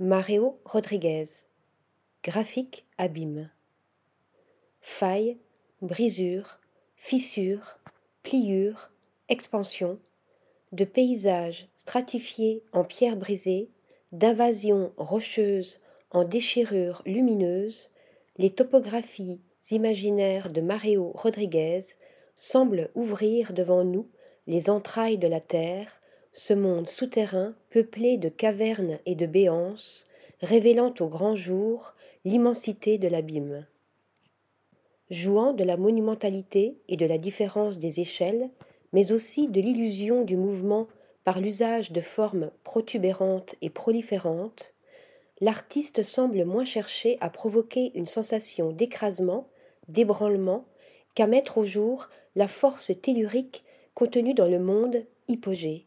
Mario Rodriguez. Graphique abîme. Failles, brisures, fissures, pliures, expansions, de paysages stratifiés en pierres brisées, d'invasions rocheuses en déchirures lumineuses, les topographies imaginaires de Mario Rodriguez semblent ouvrir devant nous les entrailles de la terre, ce monde souterrain peuplé de cavernes et de béances, révélant au grand jour l'immensité de l'abîme. Jouant de la monumentalité et de la différence des échelles, mais aussi de l'illusion du mouvement par l'usage de formes protubérantes et proliférantes, l'artiste semble moins chercher à provoquer une sensation d'écrasement, d'ébranlement, qu'à mettre au jour la force tellurique contenue dans le monde hypogée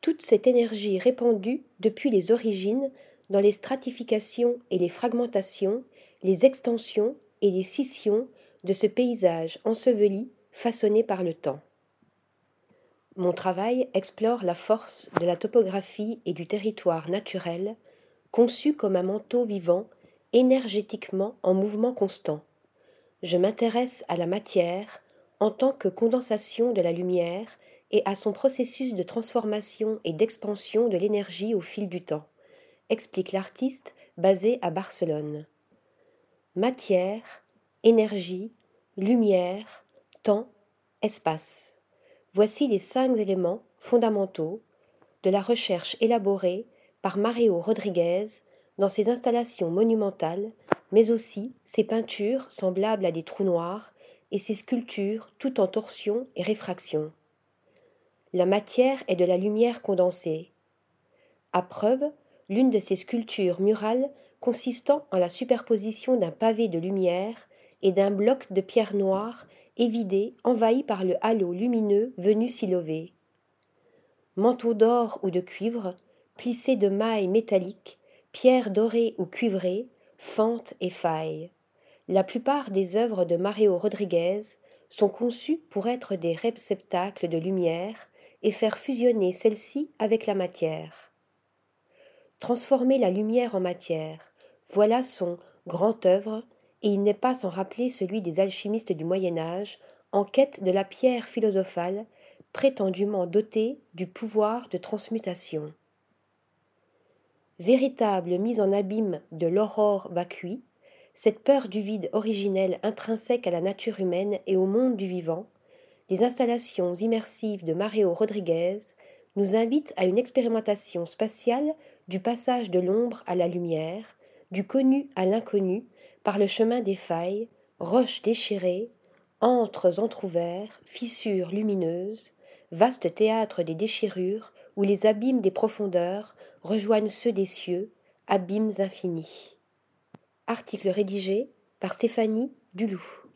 toute cette énergie répandue depuis les origines dans les stratifications et les fragmentations, les extensions et les scissions de ce paysage enseveli, façonné par le temps. Mon travail explore la force de la topographie et du territoire naturel, conçu comme un manteau vivant, énergétiquement en mouvement constant. Je m'intéresse à la matière en tant que condensation de la lumière et à son processus de transformation et d'expansion de l'énergie au fil du temps, explique l'artiste basé à Barcelone. Matière, énergie, lumière, temps, espace. Voici les cinq éléments fondamentaux de la recherche élaborée par Mario Rodriguez dans ses installations monumentales, mais aussi ses peintures semblables à des trous noirs et ses sculptures tout en torsion et réfraction. La matière est de la lumière condensée. À preuve, l'une de ces sculptures murales consistant en la superposition d'un pavé de lumière et d'un bloc de pierre noire évidé envahi par le halo lumineux venu s'y lever. Manteau d'or ou de cuivre, plissé de mailles métalliques, pierres dorées ou cuivrées, fentes et failles. La plupart des œuvres de Mario Rodriguez sont conçues pour être des réceptacles de lumière et faire fusionner celle-ci avec la matière. Transformer la lumière en matière, voilà son grand œuvre, et il n'est pas sans rappeler celui des alchimistes du Moyen Âge, en quête de la pierre philosophale, prétendument dotée du pouvoir de transmutation. Véritable mise en abîme de l'aurore vacui, cette peur du vide originel intrinsèque à la nature humaine et au monde du vivant, les installations immersives de Mario Rodriguez nous invitent à une expérimentation spatiale du passage de l'ombre à la lumière, du connu à l'inconnu, par le chemin des failles, roches déchirées, antres entr'ouverts, fissures lumineuses, vaste théâtre des déchirures où les abîmes des profondeurs rejoignent ceux des cieux, abîmes infinis. Article rédigé par Stéphanie Duloup.